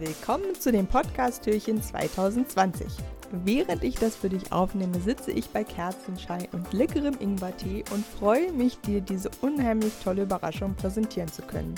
Willkommen zu dem Podcast-Türchen 2020. Während ich das für dich aufnehme, sitze ich bei Kerzenschein und leckerem Ingwertee und freue mich, dir diese unheimlich tolle Überraschung präsentieren zu können.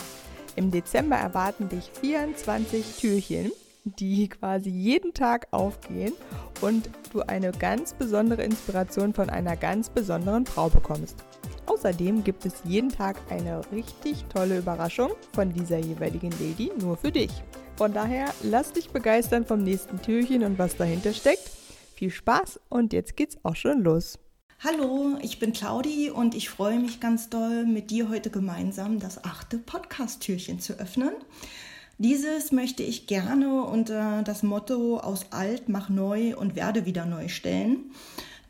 Im Dezember erwarten dich 24 Türchen, die quasi jeden Tag aufgehen und du eine ganz besondere Inspiration von einer ganz besonderen Frau bekommst. Außerdem gibt es jeden Tag eine richtig tolle Überraschung von dieser jeweiligen Lady nur für dich. Von daher lass dich begeistern vom nächsten Türchen und was dahinter steckt. Viel Spaß und jetzt geht's auch schon los. Hallo, ich bin Claudi und ich freue mich ganz doll, mit dir heute gemeinsam das achte Podcast-Türchen zu öffnen. Dieses möchte ich gerne unter das Motto aus alt mach neu und werde wieder neu stellen.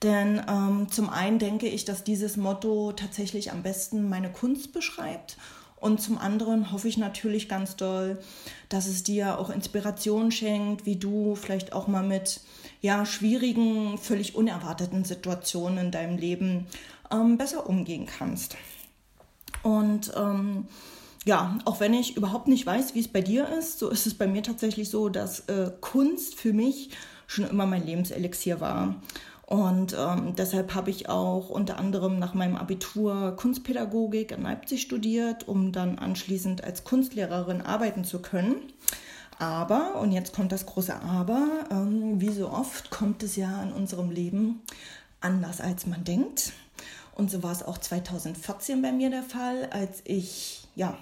Denn ähm, zum einen denke ich, dass dieses Motto tatsächlich am besten meine Kunst beschreibt. Und zum anderen hoffe ich natürlich ganz doll, dass es dir auch Inspiration schenkt, wie du vielleicht auch mal mit ja, schwierigen, völlig unerwarteten Situationen in deinem Leben ähm, besser umgehen kannst. Und ähm, ja, auch wenn ich überhaupt nicht weiß, wie es bei dir ist, so ist es bei mir tatsächlich so, dass äh, Kunst für mich schon immer mein Lebenselixier war. Und ähm, deshalb habe ich auch unter anderem nach meinem Abitur Kunstpädagogik in Leipzig studiert, um dann anschließend als Kunstlehrerin arbeiten zu können. Aber, und jetzt kommt das große Aber, ähm, wie so oft kommt es ja in unserem Leben anders, als man denkt. Und so war es auch 2014 bei mir der Fall, als ich ja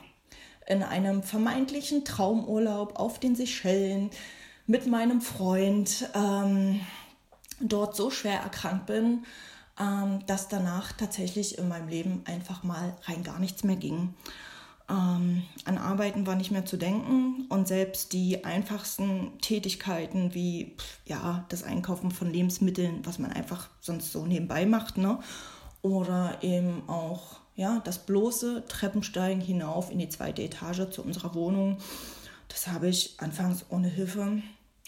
in einem vermeintlichen Traumurlaub auf den Seychellen mit meinem Freund ähm, dort so schwer erkrankt bin, ähm, dass danach tatsächlich in meinem Leben einfach mal rein gar nichts mehr ging. Ähm, an Arbeiten war nicht mehr zu denken und selbst die einfachsten Tätigkeiten wie ja das Einkaufen von Lebensmitteln, was man einfach sonst so nebenbei macht, ne? oder eben auch ja, das bloße Treppensteigen hinauf in die zweite Etage zu unserer Wohnung, das habe ich anfangs ohne Hilfe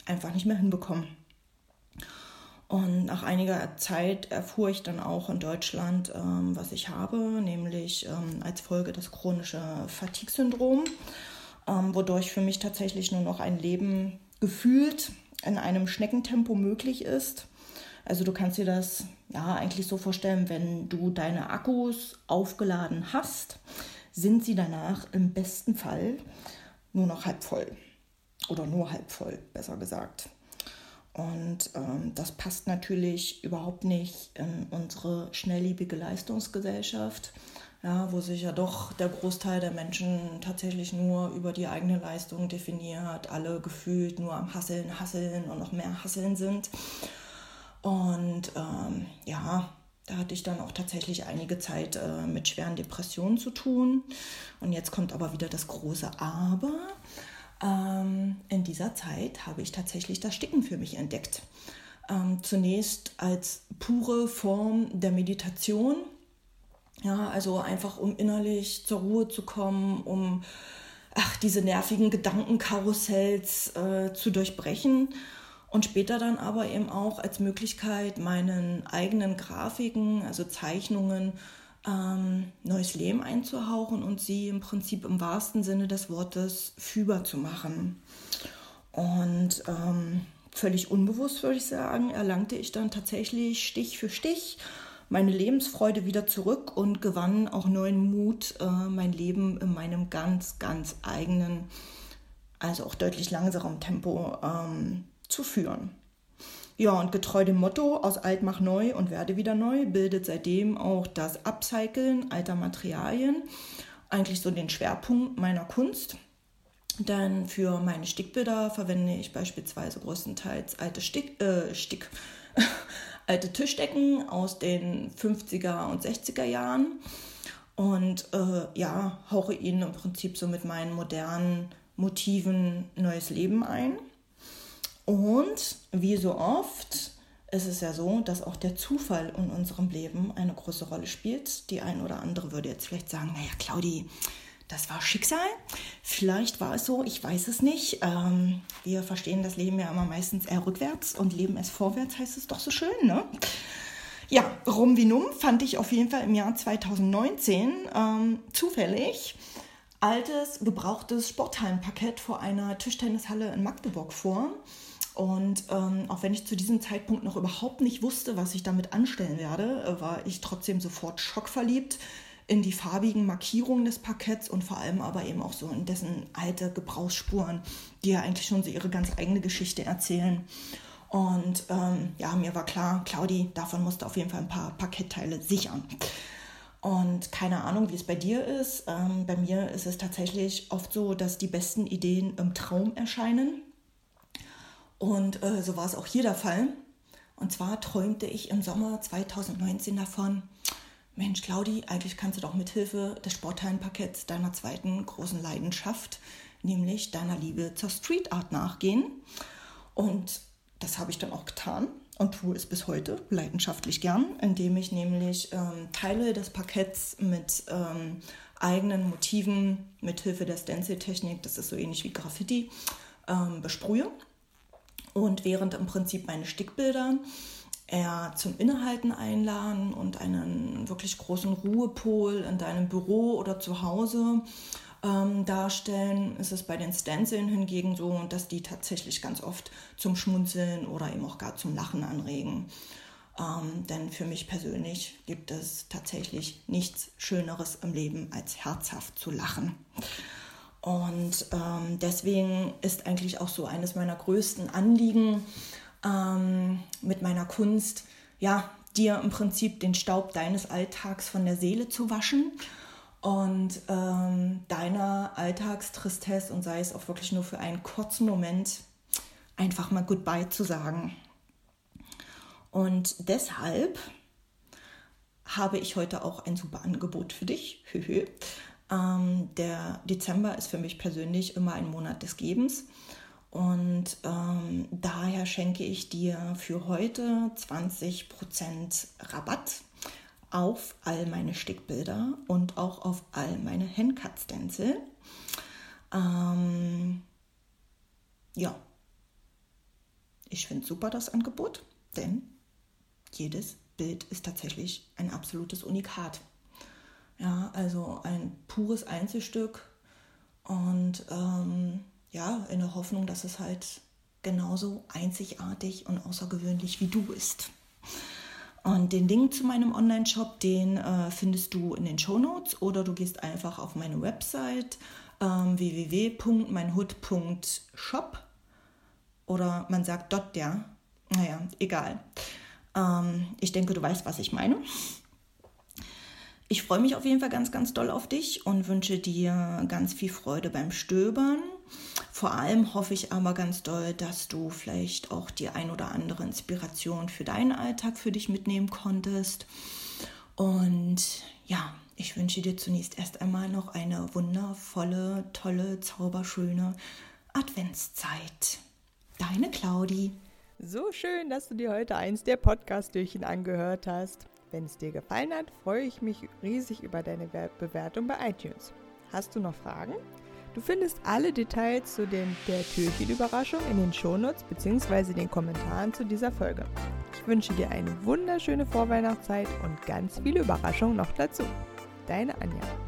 einfach nicht mehr hinbekommen. Und nach einiger Zeit erfuhr ich dann auch in Deutschland, ähm, was ich habe, nämlich ähm, als Folge das chronische Fatigue-Syndrom, ähm, wodurch für mich tatsächlich nur noch ein Leben gefühlt in einem Schneckentempo möglich ist. Also du kannst dir das ja eigentlich so vorstellen, wenn du deine Akkus aufgeladen hast, sind sie danach im besten Fall nur noch halb voll. Oder nur halb voll, besser gesagt. Und ähm, das passt natürlich überhaupt nicht in unsere schnelllebige Leistungsgesellschaft, ja, wo sich ja doch der Großteil der Menschen tatsächlich nur über die eigene Leistung definiert, alle gefühlt nur am Hasseln, Hasseln und noch mehr Hasseln sind. Und ähm, ja, da hatte ich dann auch tatsächlich einige Zeit äh, mit schweren Depressionen zu tun. Und jetzt kommt aber wieder das große Aber. Ähm, in dieser Zeit habe ich tatsächlich das Sticken für mich entdeckt. Ähm, zunächst als pure Form der Meditation. Ja, also einfach um innerlich zur Ruhe zu kommen, um ach, diese nervigen Gedankenkarussells äh, zu durchbrechen und später dann aber eben auch als Möglichkeit, meinen eigenen Grafiken, also Zeichnungen, ähm, neues Leben einzuhauchen und sie im Prinzip im wahrsten Sinne des Wortes fühlbar zu machen. Und ähm, völlig unbewusst würde ich sagen, erlangte ich dann tatsächlich Stich für Stich meine Lebensfreude wieder zurück und gewann auch neuen Mut, äh, mein Leben in meinem ganz, ganz eigenen, also auch deutlich langsamerem Tempo ähm, zu führen. Ja, und getreu dem Motto aus alt mach neu und werde wieder neu bildet seitdem auch das Upcyclen alter Materialien eigentlich so den Schwerpunkt meiner Kunst. Denn für meine Stickbilder verwende ich beispielsweise größtenteils alte Stick, äh, Stick, alte Tischdecken aus den 50er und 60er Jahren und äh, ja, hauche ihnen im Prinzip so mit meinen modernen Motiven neues Leben ein. Und wie so oft ist es ja so, dass auch der Zufall in unserem Leben eine große Rolle spielt. Die ein oder andere würde jetzt vielleicht sagen, naja, Claudi, das war Schicksal. Vielleicht war es so, ich weiß es nicht. Ähm, wir verstehen das Leben ja immer meistens eher rückwärts und leben es vorwärts, heißt es doch so schön, ne? Ja, rum wie numm fand ich auf jeden Fall im Jahr 2019 ähm, zufällig altes, gebrauchtes Sporthallenparkett vor einer Tischtennishalle in Magdeburg vor. Und ähm, auch wenn ich zu diesem Zeitpunkt noch überhaupt nicht wusste, was ich damit anstellen werde, äh, war ich trotzdem sofort schockverliebt in die farbigen Markierungen des Parketts und vor allem aber eben auch so in dessen alte Gebrauchsspuren, die ja eigentlich schon so ihre ganz eigene Geschichte erzählen. Und ähm, ja, mir war klar, Claudi, davon musste auf jeden Fall ein paar Parkettteile sichern. Und keine Ahnung, wie es bei dir ist. Ähm, bei mir ist es tatsächlich oft so, dass die besten Ideen im Traum erscheinen. Und äh, so war es auch hier der Fall. Und zwar träumte ich im Sommer 2019 davon, Mensch, Claudi, eigentlich kannst du doch mithilfe des Sporthallenparketts deiner zweiten großen Leidenschaft, nämlich deiner Liebe zur Street Art nachgehen. Und das habe ich dann auch getan und tue es bis heute leidenschaftlich gern, indem ich nämlich ähm, Teile des Parketts mit ähm, eigenen Motiven mithilfe der Stencil-Technik, das ist so ähnlich wie Graffiti, ähm, besprühe. Und während im Prinzip meine Stickbilder eher zum Innehalten einladen und einen wirklich großen Ruhepol in deinem Büro oder zu Hause ähm, darstellen, ist es bei den Stenciln hingegen so, dass die tatsächlich ganz oft zum Schmunzeln oder eben auch gar zum Lachen anregen. Ähm, denn für mich persönlich gibt es tatsächlich nichts Schöneres im Leben, als herzhaft zu lachen. Und ähm, deswegen ist eigentlich auch so eines meiner größten Anliegen, ähm, mit meiner Kunst, ja, dir im Prinzip den Staub deines Alltags von der Seele zu waschen und ähm, deiner Alltagstristesse und sei es auch wirklich nur für einen kurzen Moment einfach mal Goodbye zu sagen. Und deshalb habe ich heute auch ein super Angebot für dich. Ähm, der Dezember ist für mich persönlich immer ein Monat des Gebens. Und ähm, daher schenke ich dir für heute 20% Rabatt auf all meine Stickbilder und auch auf all meine Handcut-Stencil. Ähm, ja, ich finde super das Angebot, denn jedes Bild ist tatsächlich ein absolutes Unikat. Ja, also ein pures Einzelstück und ähm, ja, in der Hoffnung, dass es halt genauso einzigartig und außergewöhnlich wie du ist. Und den Link zu meinem Online-Shop, den äh, findest du in den Show Notes oder du gehst einfach auf meine Website ähm, www.meinhut.shop oder man sagt dort ja. Naja, egal. Ähm, ich denke, du weißt, was ich meine. Ich freue mich auf jeden Fall ganz, ganz doll auf dich und wünsche dir ganz viel Freude beim Stöbern. Vor allem hoffe ich aber ganz doll, dass du vielleicht auch die ein oder andere Inspiration für deinen Alltag für dich mitnehmen konntest. Und ja, ich wünsche dir zunächst erst einmal noch eine wundervolle, tolle, zauberschöne Adventszeit. Deine Claudi. So schön, dass du dir heute eins der Podcast-Türchen angehört hast. Wenn es dir gefallen hat, freue ich mich riesig über deine Bewertung bei iTunes. Hast du noch Fragen? Du findest alle Details zu den, der Türchen-Überraschung in den Shownotes bzw. den Kommentaren zu dieser Folge. Ich wünsche dir eine wunderschöne Vorweihnachtszeit und ganz viele Überraschungen noch dazu. Deine Anja.